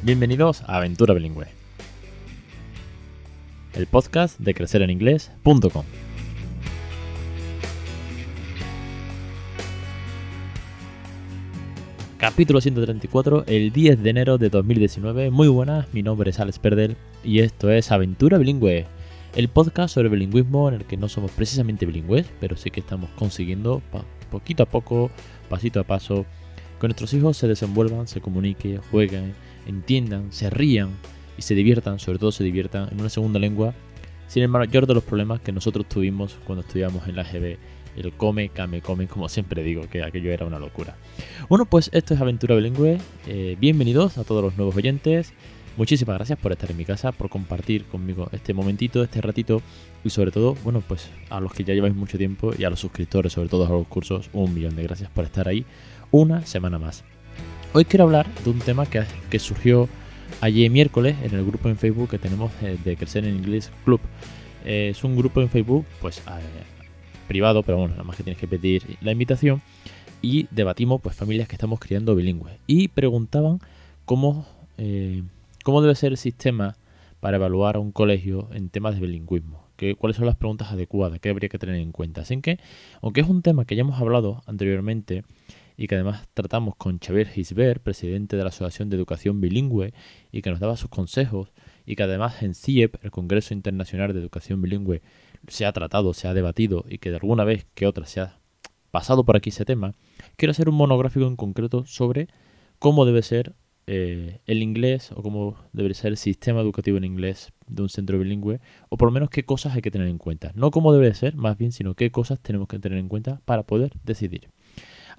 Bienvenidos a Aventura Bilingüe, el podcast de crecereninglés.com. Capítulo 134, el 10 de enero de 2019. Muy buenas, mi nombre es Alex Perdel y esto es Aventura Bilingüe, el podcast sobre bilingüismo en el que no somos precisamente bilingües, pero sí que estamos consiguiendo poquito a poco, pasito a paso, que nuestros hijos se desenvuelvan, se comuniquen, jueguen, entiendan, se rían y se diviertan, sobre todo se diviertan en una segunda lengua, sin el mayor de los problemas que nosotros tuvimos cuando estudiamos en la GB, el come, came, come, como siempre digo, que aquello era una locura. Bueno, pues esto es Aventura Bilingüe, eh, bienvenidos a todos los nuevos oyentes, muchísimas gracias por estar en mi casa, por compartir conmigo este momentito, este ratito y sobre todo, bueno, pues a los que ya lleváis mucho tiempo y a los suscriptores, sobre todo a los cursos, un millón de gracias por estar ahí una semana más. Hoy quiero hablar de un tema que, surgió ayer miércoles en el grupo en Facebook que tenemos eh, de Crecer en Inglés Club. Eh, es un grupo en Facebook, pues eh, privado, pero bueno, nada más que tienes que pedir la invitación. Y debatimos, pues, familias que estamos criando bilingües. Y preguntaban cómo, cómo debe ser el sistema para evaluar a un colegio en temas de bilingüismo. Que, cuáles son las preguntas adecuadas, qué habría que tener en cuenta. Así que, aunque es un tema que ya hemos hablado anteriormente, y que además tratamos con Xavier Gisbert, presidente de la Asociación de Educación Bilingüe, y que nos daba sus consejos, y que además en CIEP, el Congreso Internacional de Educación Bilingüe, se ha tratado, se ha debatido y que de alguna vez que otra se ha pasado por aquí ese tema, quiero hacer un monográfico en concreto sobre cómo debe ser eh, el inglés o cómo debe ser el sistema educativo en inglés de un centro bilingüe, o por lo menos qué cosas hay que tener en cuenta. No cómo debe ser, más bien, sino qué cosas tenemos que tener en cuenta para poder decidir.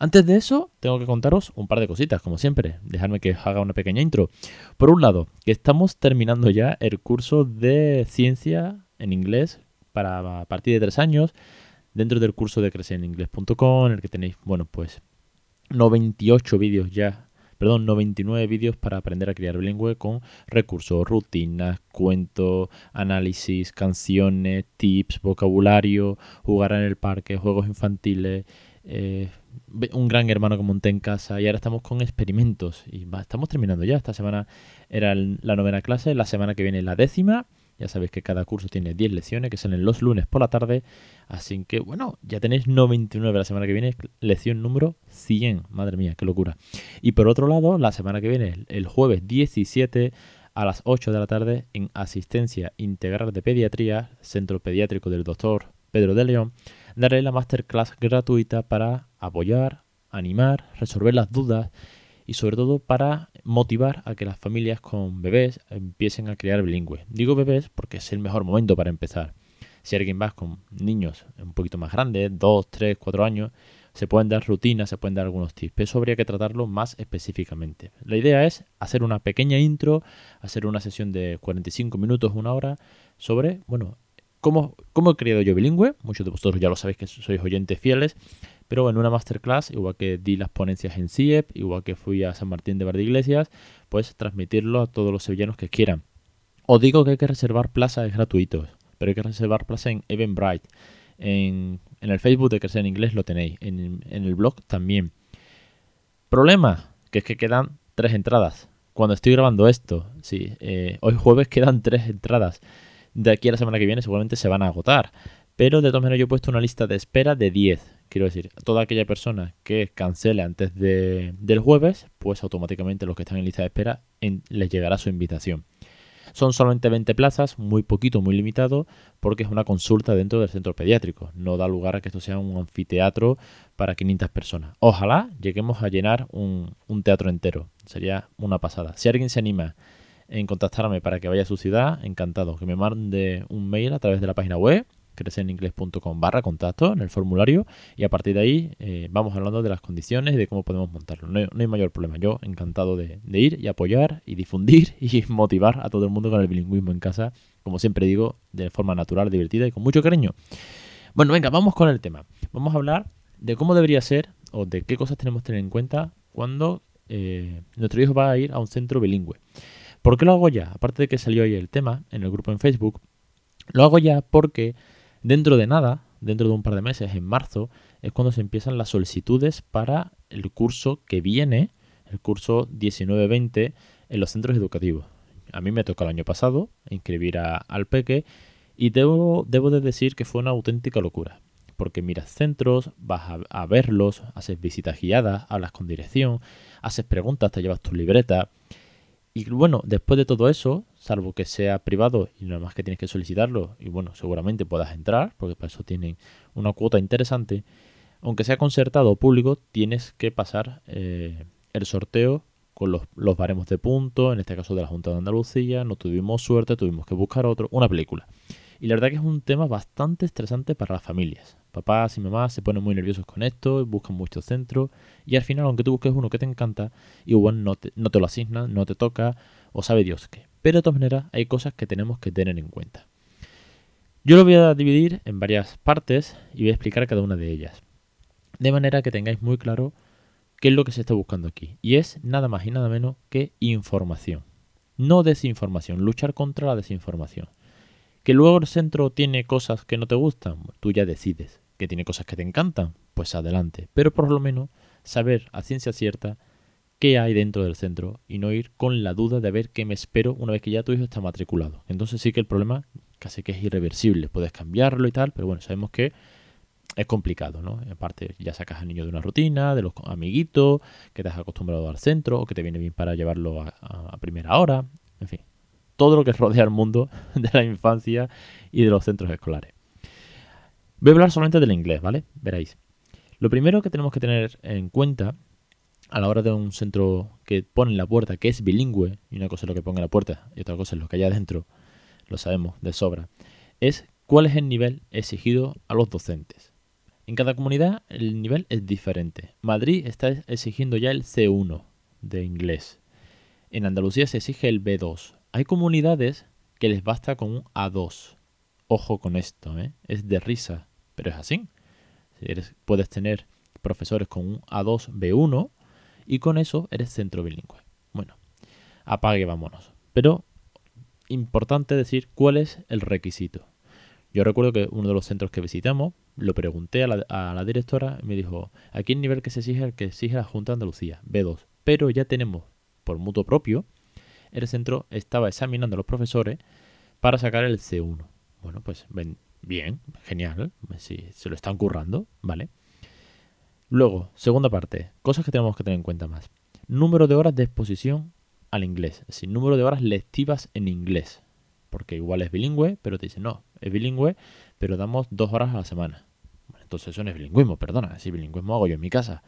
Antes de eso, tengo que contaros un par de cositas, como siempre. Dejadme que haga una pequeña intro. Por un lado, que estamos terminando ya el curso de ciencia en inglés para a partir de tres años, dentro del curso de crecereningles.com, en el que tenéis, bueno, pues 98 vídeos ya perdón, 99 vídeos para aprender a criar bilingüe con recursos, rutinas, cuentos, análisis, canciones, tips, vocabulario, jugar en el parque, juegos infantiles, eh, un gran hermano que monté en casa y ahora estamos con experimentos y estamos terminando ya. Esta semana era la novena clase, la semana que viene la décima. Ya sabéis que cada curso tiene 10 lecciones que salen los lunes por la tarde. Así que bueno, ya tenéis 99 la semana que viene, lección número 100. Madre mía, qué locura. Y por otro lado, la semana que viene, el jueves 17 a las 8 de la tarde, en Asistencia Integral de Pediatría, Centro Pediátrico del Doctor Pedro de León, daré la masterclass gratuita para apoyar, animar, resolver las dudas y sobre todo para motivar a que las familias con bebés empiecen a crear bilingüe. Digo bebés porque es el mejor momento para empezar. Si alguien va con niños un poquito más grandes, 2, 3, 4 años, se pueden dar rutinas, se pueden dar algunos tips. Eso habría que tratarlo más específicamente. La idea es hacer una pequeña intro, hacer una sesión de 45 minutos, una hora, sobre, bueno, ¿Cómo, he creado yo bilingüe? Muchos de vosotros ya lo sabéis que sois oyentes fieles, pero en una masterclass, igual que di las ponencias en CIEP, igual que fui a San Martín de Iglesias, pues transmitirlo a todos los sevillanos que quieran. Os digo que hay que reservar plazas gratuitos, pero hay que reservar plaza en Eventbrite. En, en el Facebook de Crecer en Inglés lo tenéis, en, el blog también. Problema, que es que quedan tres entradas. Cuando estoy grabando esto, sí, eh, hoy jueves quedan tres entradas de aquí a la semana que viene seguramente se van a agotar. Pero de todas maneras yo he puesto una lista de espera de 10. Quiero decir, toda aquella persona que cancele antes de, del jueves, pues automáticamente los que están en lista de espera les llegará su invitación. Son solamente 20 plazas, muy poquito, muy limitado, porque es una consulta dentro del centro pediátrico. No da lugar a que esto sea un anfiteatro para 500 personas. Ojalá lleguemos a llenar un, un teatro entero. Sería una pasada. Si alguien se anima en contactarme para que vaya a su ciudad, encantado. Que me mande un mail a través de la página web crecereningles.com barra contacto en el formulario y a partir de ahí eh, vamos hablando de las condiciones y de cómo podemos montarlo. No hay, mayor problema. Yo encantado de, ir y apoyar y difundir y motivar a todo el mundo con el bilingüismo en casa, como siempre digo, de forma natural, divertida y con mucho cariño. Bueno, venga, vamos con el tema. Vamos a hablar de cómo debería ser o de qué cosas tenemos que tener en cuenta cuando eh, nuestro hijo va a ir a un centro bilingüe. ¿Por qué lo hago ya? Aparte de que salió ahí el tema en el grupo en Facebook, lo hago ya porque dentro de nada, dentro de un par de meses, en marzo, es cuando se empiezan las solicitudes para el curso que viene, el curso 19-20, en los centros educativos. A mí me tocó el año pasado inscribir a, al peque y debo, de decir que fue una auténtica locura. Porque miras centros, vas a, verlos, haces visitas guiadas, hablas con dirección, haces preguntas, te llevas tu libreta. Y bueno, después de todo eso, salvo que sea privado y nada más que tienes que solicitarlo, y bueno, seguramente puedas entrar, porque para eso tienen una cuota interesante, aunque sea concertado o público, tienes que pasar eh, el sorteo con los, los, baremos de puntos, en este caso de la Junta de Andalucía, no tuvimos suerte, tuvimos que buscar otro, una película. Y la verdad que es un tema bastante estresante para las familias. Papás y mamás se ponen muy nerviosos con esto, buscan muchos centros y al final, aunque tú busques uno que te encanta, igual no te, no te lo asignan, no te toca o sabe Dios qué. Pero de todas maneras hay cosas que tenemos que tener en cuenta. Yo lo voy a dividir en varias partes y voy a explicar cada una de ellas. De manera que tengáis muy claro qué es lo que se está buscando aquí. Y es nada más y nada menos que información. No desinformación, luchar contra la desinformación. Que luego el centro tiene cosas que no te gustan, tú ya decides. Que tiene cosas que te encantan, pues adelante. Pero por lo menos saber a ciencia cierta qué hay dentro del centro y no ir con la duda de ver qué me espero una vez que ya tu hijo está matriculado. Entonces sí que el problema casi que es irreversible. Puedes cambiarlo y tal, pero bueno, sabemos que es complicado, ¿no? Aparte, ya sacas al niño de una rutina, de los amiguitos, que te has acostumbrado al centro, o que te viene bien para llevarlo a, primera hora, en fin, todo lo que rodea el mundo de la infancia y de los centros escolares. Voy a hablar solamente del inglés, ¿vale? Veréis. Lo primero que tenemos que tener en cuenta a la hora de un centro que pone en la puerta que es bilingüe, y una cosa es lo que ponga en la puerta y otra cosa es lo que hay adentro, lo sabemos de sobra, es cuál es el nivel exigido a los docentes. En cada comunidad el nivel es diferente. Madrid está exigiendo ya el C1 de inglés. En Andalucía se exige el B2. Hay comunidades que les basta con un A2. Ojo con esto, ¿eh? es de risa, pero es así. puedes tener profesores con un A2 B1 y con eso eres centro bilingüe. Bueno, apague, vámonos. Pero importante decir cuál es el requisito. Yo recuerdo que uno de los centros que visitamos, lo pregunté a la, directora y me dijo, aquí el nivel que se exige el que exige la Junta de Andalucía, B2. Pero ya tenemos, por mutuo propio, el centro estaba examinando a los profesores para sacar el C1. Bueno, pues bien, genial, si se lo están currando, ¿vale? Luego, segunda parte, cosas que tenemos que tener en cuenta más. Número de horas de exposición al inglés, es decir, número de horas lectivas en inglés porque igual es bilingüe, pero te dice no, es bilingüe, pero damos dos horas a la semana. Bueno, entonces eso no es bilingüismo, perdona, si bilingüismo hago yo en mi casa.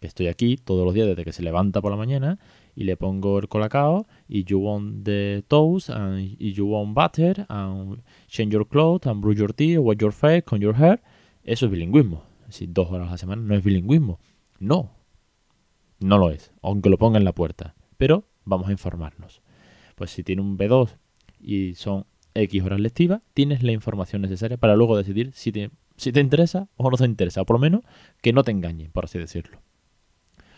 Que estoy aquí todos los días desde que se levanta por la mañana y le pongo el colacao y you want the toast and you want butter and change your clothes and brush your teeth, wash your face, con your hair. Eso es bilingüismo. Decir, dos horas a la semana no es bilingüismo. No, no lo es, aunque lo ponga en la puerta. Pero vamos a informarnos. Pues si tiene un B2 y son X horas lectivas, tienes la información necesaria para luego decidir si te, si te interesa o no te interesa, o por lo menos que no te engañen, por así decirlo.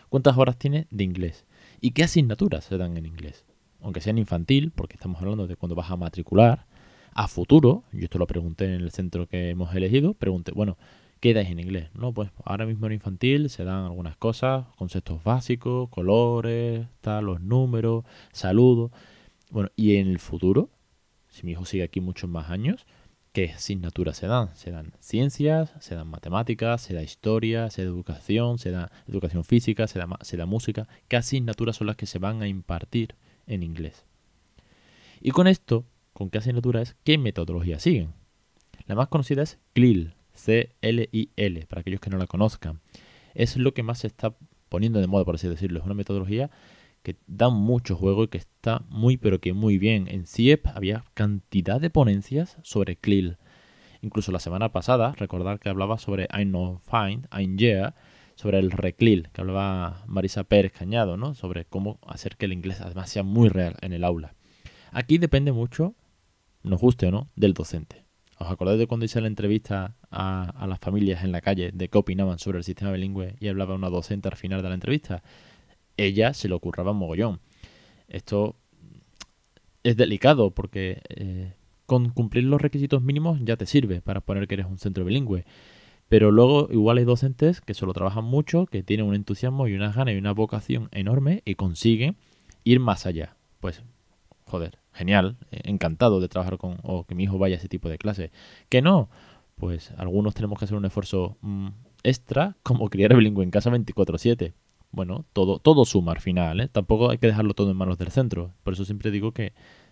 ¿Cuántas horas tienes de inglés? ¿Y qué asignaturas se dan en inglés? Aunque sean infantil, porque estamos hablando de cuando vas a matricular, a futuro, yo esto lo pregunté en el centro que hemos elegido, pregunté, bueno, ¿qué dais en inglés? No, pues ahora mismo en infantil se dan algunas cosas, conceptos básicos, colores, tal, los números, saludos. Bueno, y en el futuro, si mi hijo sigue aquí muchos más años, ¿qué asignaturas se dan? Se dan ciencias, se dan matemáticas, se da historia, se da educación, se da educación física, se da, se da música. ¿Qué asignaturas son las que se van a impartir en inglés? Y con esto, ¿con qué asignaturas? ¿Qué metodología siguen? La más conocida es CLIL, C-L-I-L, para aquellos que no la conozcan. Es lo que más se está poniendo de moda, por así decirlo. Es una metodología que da mucho juego y que está muy pero que muy bien. En CIEP había cantidad de ponencias sobre CLIL. Incluso la semana pasada, recordar que hablaba sobre I know find, I'm yeah, sobre el reclil, que hablaba Marisa Pérez Cañado, ¿no? Sobre cómo hacer que el inglés además sea muy real en el aula. Aquí depende mucho, nos guste o no, del docente. ¿Os acordáis de cuando hice la entrevista a, a, las familias en la calle de qué opinaban sobre el sistema bilingüe y hablaba una docente al final de la entrevista? Ella se le ocurraba mogollón. Esto es delicado porque eh, con cumplir los requisitos mínimos ya te sirve para poner que eres un centro bilingüe. Pero luego igual hay docentes que solo trabajan mucho, que tienen un entusiasmo y unas ganas y una vocación enorme y consiguen ir más allá. Pues, joder, genial, eh, encantado de trabajar con, o que mi hijo vaya a ese tipo de clase. Que no, pues algunos tenemos que hacer un esfuerzo mm, extra, como criar bilingüe en casa 24/7. Bueno, todo, todo suma al final, ¿eh? Tampoco hay que dejarlo todo en manos del centro. Por eso siempre digo que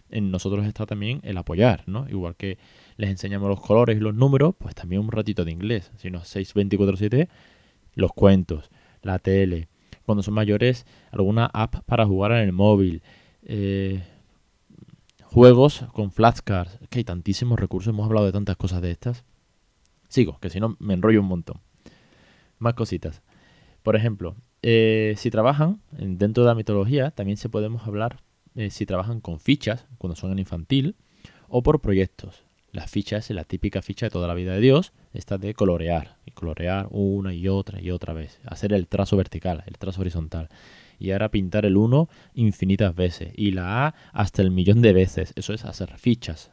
en nosotros está también el apoyar, ¿no? Igual que les enseñamos los colores y los números, pues también un ratito de inglés. Si no, 6, 24/7, los cuentos, la tele. Cuando son mayores, alguna app para jugar en el móvil. Eh, juegos con flashcards. Que hay tantísimos recursos, hemos hablado de tantas cosas de estas. Sigo, que si no me enrollo un montón. Más cositas. Por ejemplo, eh, si trabajan dentro de la mitología, también se podemos hablar eh, si trabajan con fichas, cuando son en infantil, o por proyectos. La ficha es la típica ficha de toda la vida de Dios, esta de colorear, y colorear una y otra y otra vez, hacer el trazo vertical, el trazo horizontal, y ahora pintar el 1 infinitas veces, y la A hasta el millón de veces, eso es hacer fichas,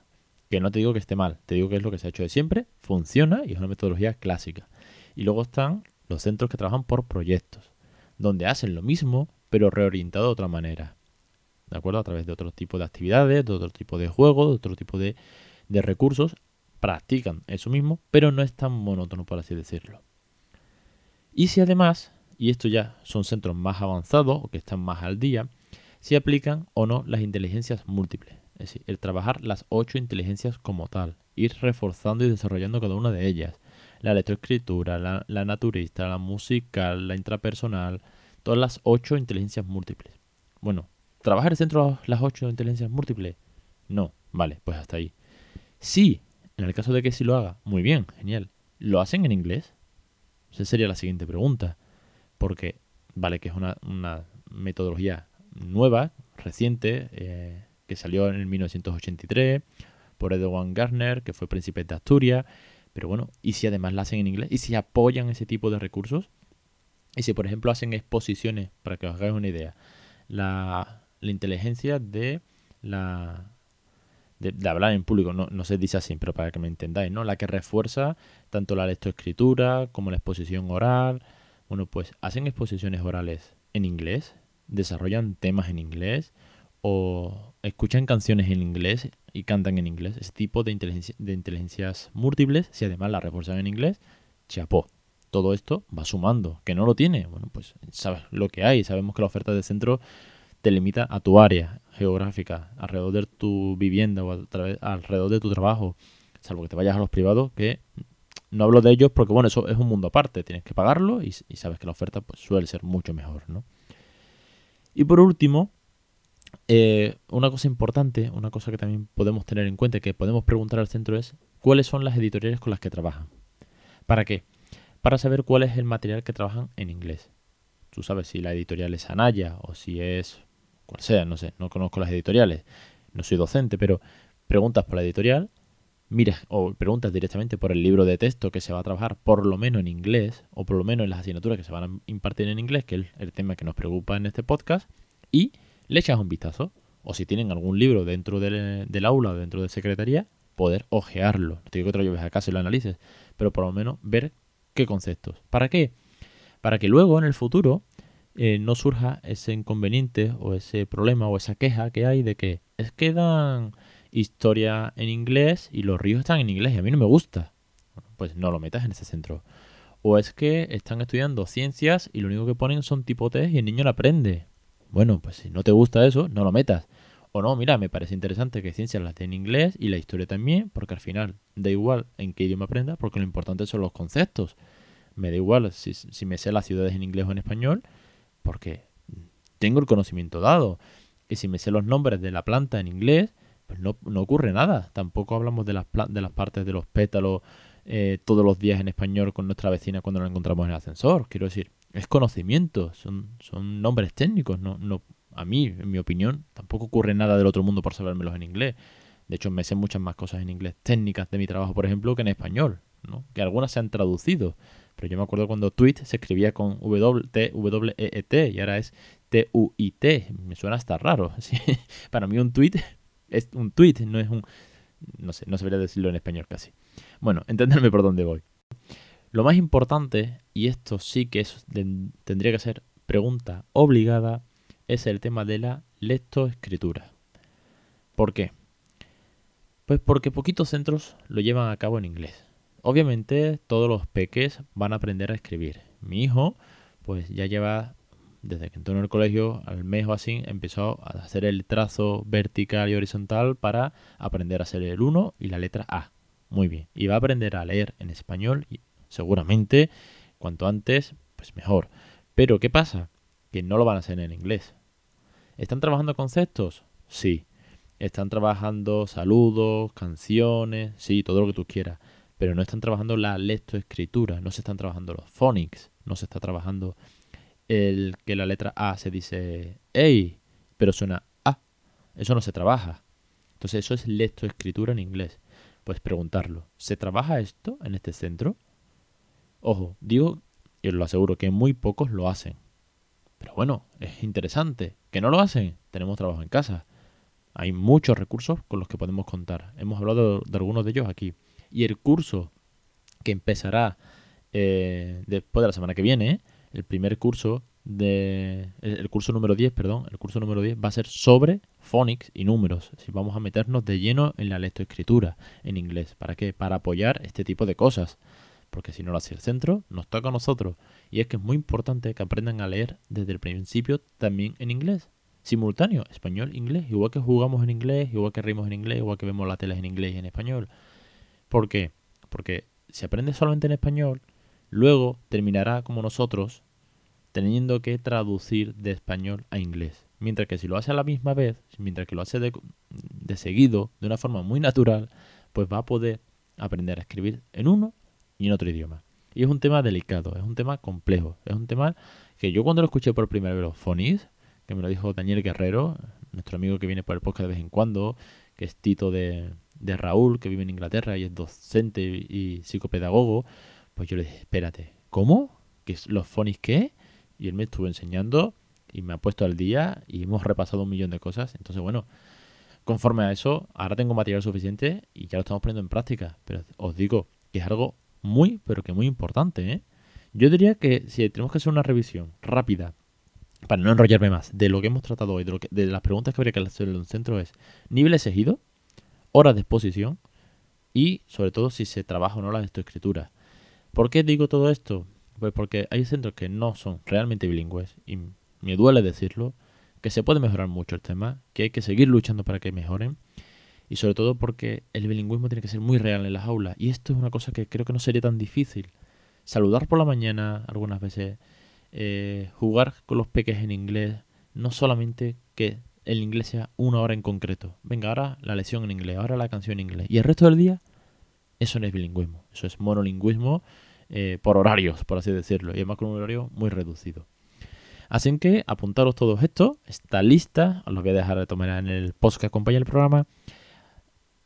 que no te digo que esté mal, te digo que es lo que se ha hecho de siempre, funciona y es una metodología clásica. Y luego están los centros que trabajan por proyectos, donde hacen lo mismo, pero reorientado de otra manera. ¿De acuerdo? A través de otro tipo de actividades, de otro tipo de juegos, de otro tipo de, de recursos, practican eso mismo, pero no es tan monótono, por así decirlo. Y si además, y esto ya son centros más avanzados o que están más al día, si aplican o no las inteligencias múltiples. Es decir, el trabajar las ocho inteligencias como tal, ir reforzando y desarrollando cada una de ellas. La lectoescritura, la, la naturista, la musical, la intrapersonal, todas las ocho inteligencias múltiples. Bueno, ¿trabajar el centro las ocho inteligencias múltiples? No, vale, pues hasta ahí. Sí, en el caso de que sí lo haga, muy bien, genial. ¿Lo hacen en inglés? Esa sería la siguiente pregunta. Porque, vale, que es una, una metodología nueva, reciente, eh, que salió en el 1983 por Edward Garner, que fue príncipe de Asturias. Pero bueno, ¿y si además la hacen en inglés? ¿Y si apoyan ese tipo de recursos? ¿Y si, por ejemplo, hacen exposiciones, para que os hagáis una idea, la, inteligencia de la... De, hablar en público, no, no se dice así, pero para que me entendáis, ¿no? La que refuerza tanto la lectoescritura como la exposición oral. Bueno, pues hacen exposiciones orales en inglés, desarrollan temas en inglés, o escuchan canciones en inglés y cantan en inglés. Ese tipo de, inteligencia, de inteligencias múltiples, si además la refuerzan en inglés, chapó. Todo esto va sumando. ¿Que no lo tiene? Bueno, pues sabes lo que hay. Sabemos que la oferta de centro te limita a tu área geográfica, alrededor de tu vivienda o alrededor de tu trabajo. Salvo que te vayas a los privados, que no hablo de ellos porque, bueno, eso es un mundo aparte. Tienes que pagarlo y, y sabes que la oferta pues, suele ser mucho mejor, ¿no? Y por último, eh, una cosa importante, una cosa que también podemos tener en cuenta que podemos preguntar al centro es cuáles son las editoriales con las que trabajan. ¿Para qué? Para saber cuál es el material que trabajan en inglés. Tú sabes si la editorial es Anaya o si es cual sea, no sé, no conozco las editoriales, no soy docente, pero preguntas por la editorial, miras o preguntas directamente por el libro de texto que se va a trabajar por lo menos en inglés o por lo menos en las asignaturas que se van a impartir en inglés, que es el tema que nos preocupa en este podcast, y le echas un vistazo. O si tienen algún libro dentro del, aula o dentro de secretaría, poder ojearlo. No te digo que te lo lleves a casa y lo analices, pero por lo menos ver qué conceptos. ¿Para qué? Para que luego en el futuro eh, no surja ese inconveniente o ese problema o esa queja que hay de que es que dan historia en inglés y los ríos están en inglés y a mí no me gusta. pues no lo metas en ese centro. O es que están estudiando ciencias y lo único que ponen son tipotes y el niño no aprende. Bueno, pues si no te gusta eso, no lo metas. O no, mira, me parece interesante que ciencias las en inglés y la historia también, porque al final da igual en qué idioma aprenda, porque lo importante son los conceptos. Me da igual si, si me sé las ciudades en inglés o en español, porque tengo el conocimiento dado. Y si me sé los nombres de la planta en inglés, pues no, no ocurre nada. Tampoco hablamos de las, de las partes de los pétalos eh, todos los días en español con nuestra vecina cuando nos encontramos en el ascensor. Quiero decir, es conocimiento, son, son nombres técnicos. No, no, a mí, en mi opinión, tampoco ocurre nada del otro mundo por sabérmelos en inglés. De hecho, me sé muchas más cosas en inglés técnicas de mi trabajo, por ejemplo, que en español, ¿no? Que algunas se han traducido. Pero yo me acuerdo cuando tweet se escribía con W, T, W, E, E, T y ahora es T, U, I, T. Me suena hasta raro. Para mí un tweet es un tweet, no es un... No sé, no sabría decirlo en español casi. Bueno, entenderme por dónde voy. Lo más importante, y esto sí que tendría que ser pregunta obligada, es el tema de la lectoescritura. ¿Por qué? Pues porque poquitos centros lo llevan a cabo en inglés. Obviamente todos los peques van a aprender a escribir. Mi hijo pues ya lleva desde que entró en el colegio, al mes o así, empezó a hacer el trazo vertical y horizontal para aprender a hacer el 1 y la letra A. Muy bien. Y va a aprender a leer en español seguramente cuanto antes, pues mejor. Pero ¿qué pasa? Que no lo van a hacer en inglés. ¿Están trabajando conceptos? Sí. Están trabajando saludos, canciones, sí, todo lo que tú quieras. Pero no están trabajando la lectoescritura, no se están trabajando los phonics, no se está trabajando el que la letra A se dice EI, pero suena A. Eso no se trabaja. Entonces eso es lectoescritura en inglés. Pues preguntarlo, ¿se trabaja esto en este centro? Ojo, digo, y os lo aseguro, que muy pocos lo hacen. Pero bueno, es interesante. ¿Que no lo hacen? Tenemos trabajo en casa. Hay muchos recursos con los que podemos contar. Hemos hablado de algunos de ellos aquí. Y el curso que empezará eh, después de la semana que viene, el primer curso de el curso número 10, perdón, el curso número 10 va a ser sobre phonics y números. Si vamos a meternos de lleno en la lectoescritura en inglés, ¿para qué? Para apoyar este tipo de cosas. Porque si no lo hace el centro, nos toca a nosotros. Y es que es muy importante que aprendan a leer desde el principio también en inglés. Simultáneo, español, inglés. Igual que jugamos en inglés, igual que rimos en inglés, igual que vemos la tele en inglés y en español. ¿Por qué? Porque si aprendes solamente en español, luego terminará como nosotros teniendo que traducir de español a inglés. Mientras que si lo hace a la misma vez, mientras que lo hace de, seguido, de una forma muy natural, pues va a poder aprender a escribir en uno y en otro idioma. Y es un tema delicado, es un tema complejo, es un tema que yo cuando lo escuché por primera vez los phonies, que me lo dijo Daniel Guerrero, nuestro amigo que viene por el podcast de vez en cuando, que es Tito de, de Raúl, que vive en Inglaterra y es docente y, psicopedagogo, pues yo le dije, espérate, ¿cómo? ¿Qué los phonies qué? y él me estuvo enseñando y me ha puesto al día y hemos repasado un millón de cosas. Entonces, bueno, conforme a eso, ahora tengo material suficiente y ya lo estamos poniendo en práctica. Pero os digo que es algo muy, pero que muy importante, ¿eh? Yo diría que si tenemos que hacer una revisión rápida, para no enrollarme más, de lo que hemos tratado hoy, de, lo que, de las preguntas que habría que hacer en un centro es nivel exigido, horas de exposición y, sobre todo, si se trabaja o no la escritura. ¿Por qué digo todo esto? Pues porque hay centros que no son realmente bilingües y me duele decirlo, que se puede mejorar mucho el tema, que hay que seguir luchando para que mejoren y sobre todo porque el bilingüismo tiene que ser muy real en las aulas y esto es una cosa que creo que no sería tan difícil. Saludar por la mañana algunas veces, eh, jugar con los peques en inglés, no solamente que el inglés sea una hora en concreto. Venga, ahora la lección en inglés, ahora la canción en inglés. Y el resto del día, eso no es bilingüismo, eso es monolingüismo eh, por horarios, por así decirlo, y además con un horario muy reducido. Así que apuntaros todos esto, esta lista, os lo voy a dejar de tomar en el post que acompaña el programa.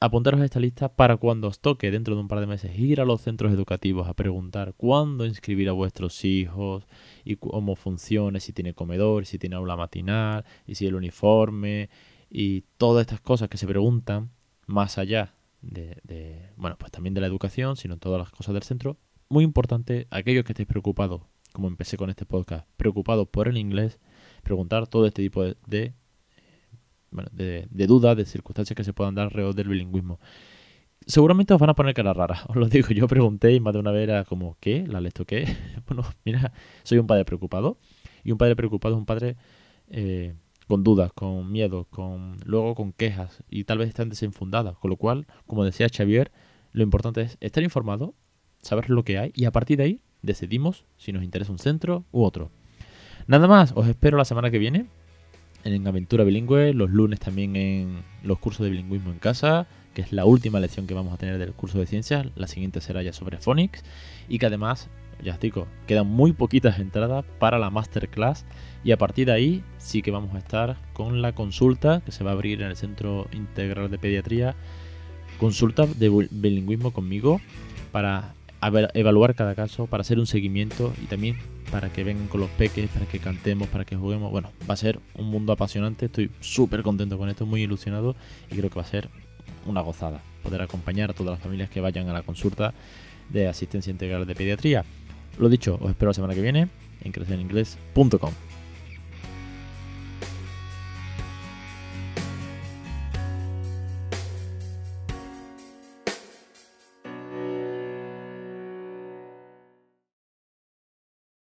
Apuntaros a esta lista para cuando os toque dentro de un par de meses ir a los centros educativos a preguntar cuándo inscribir a vuestros hijos y cómo funciona, si tiene comedor, si tiene aula matinal, y si el uniforme, y todas estas cosas que se preguntan más allá de, de bueno, pues también de la educación, sino todas las cosas del centro, muy importante, aquellos que estéis preocupados, como empecé con este podcast, preocupados por el inglés, preguntar todo este tipo de, de, bueno, de, dudas, de circunstancias que se puedan dar alrededor del bilingüismo. Seguramente os van a poner cara rara, os lo digo, yo pregunté y más de una vez era como, ¿qué? ¿La lesto qué? bueno, mira, soy un padre preocupado y un padre preocupado es un padre eh, con dudas, con miedo, con luego con quejas y tal vez están desenfundadas, con lo cual, como decía Xavier, lo importante es estar informado, saber lo que hay y a partir de ahí decidimos si nos interesa un centro u otro. Nada más, os espero la semana que viene en Aventura Bilingüe, los lunes también en los cursos de bilingüismo en casa, que es la última lección que vamos a tener del curso de ciencias, la siguiente será ya sobre Phonics. Y que además, ya os digo, quedan muy poquitas entradas para la masterclass. Y a partir de ahí sí que vamos a estar con la consulta que se va a abrir en el Centro Integral de Pediatría, consulta de bilingüismo conmigo para evaluar cada caso, para hacer un seguimiento y también para que vengan con los peques, para que cantemos, para que juguemos. Bueno, va a ser un mundo apasionante, estoy súper contento con esto, muy ilusionado y creo que va a ser una gozada poder acompañar a todas las familias que vayan a la consulta de asistencia integral de pediatría. Lo dicho, os espero la semana que viene en crecereningles.com.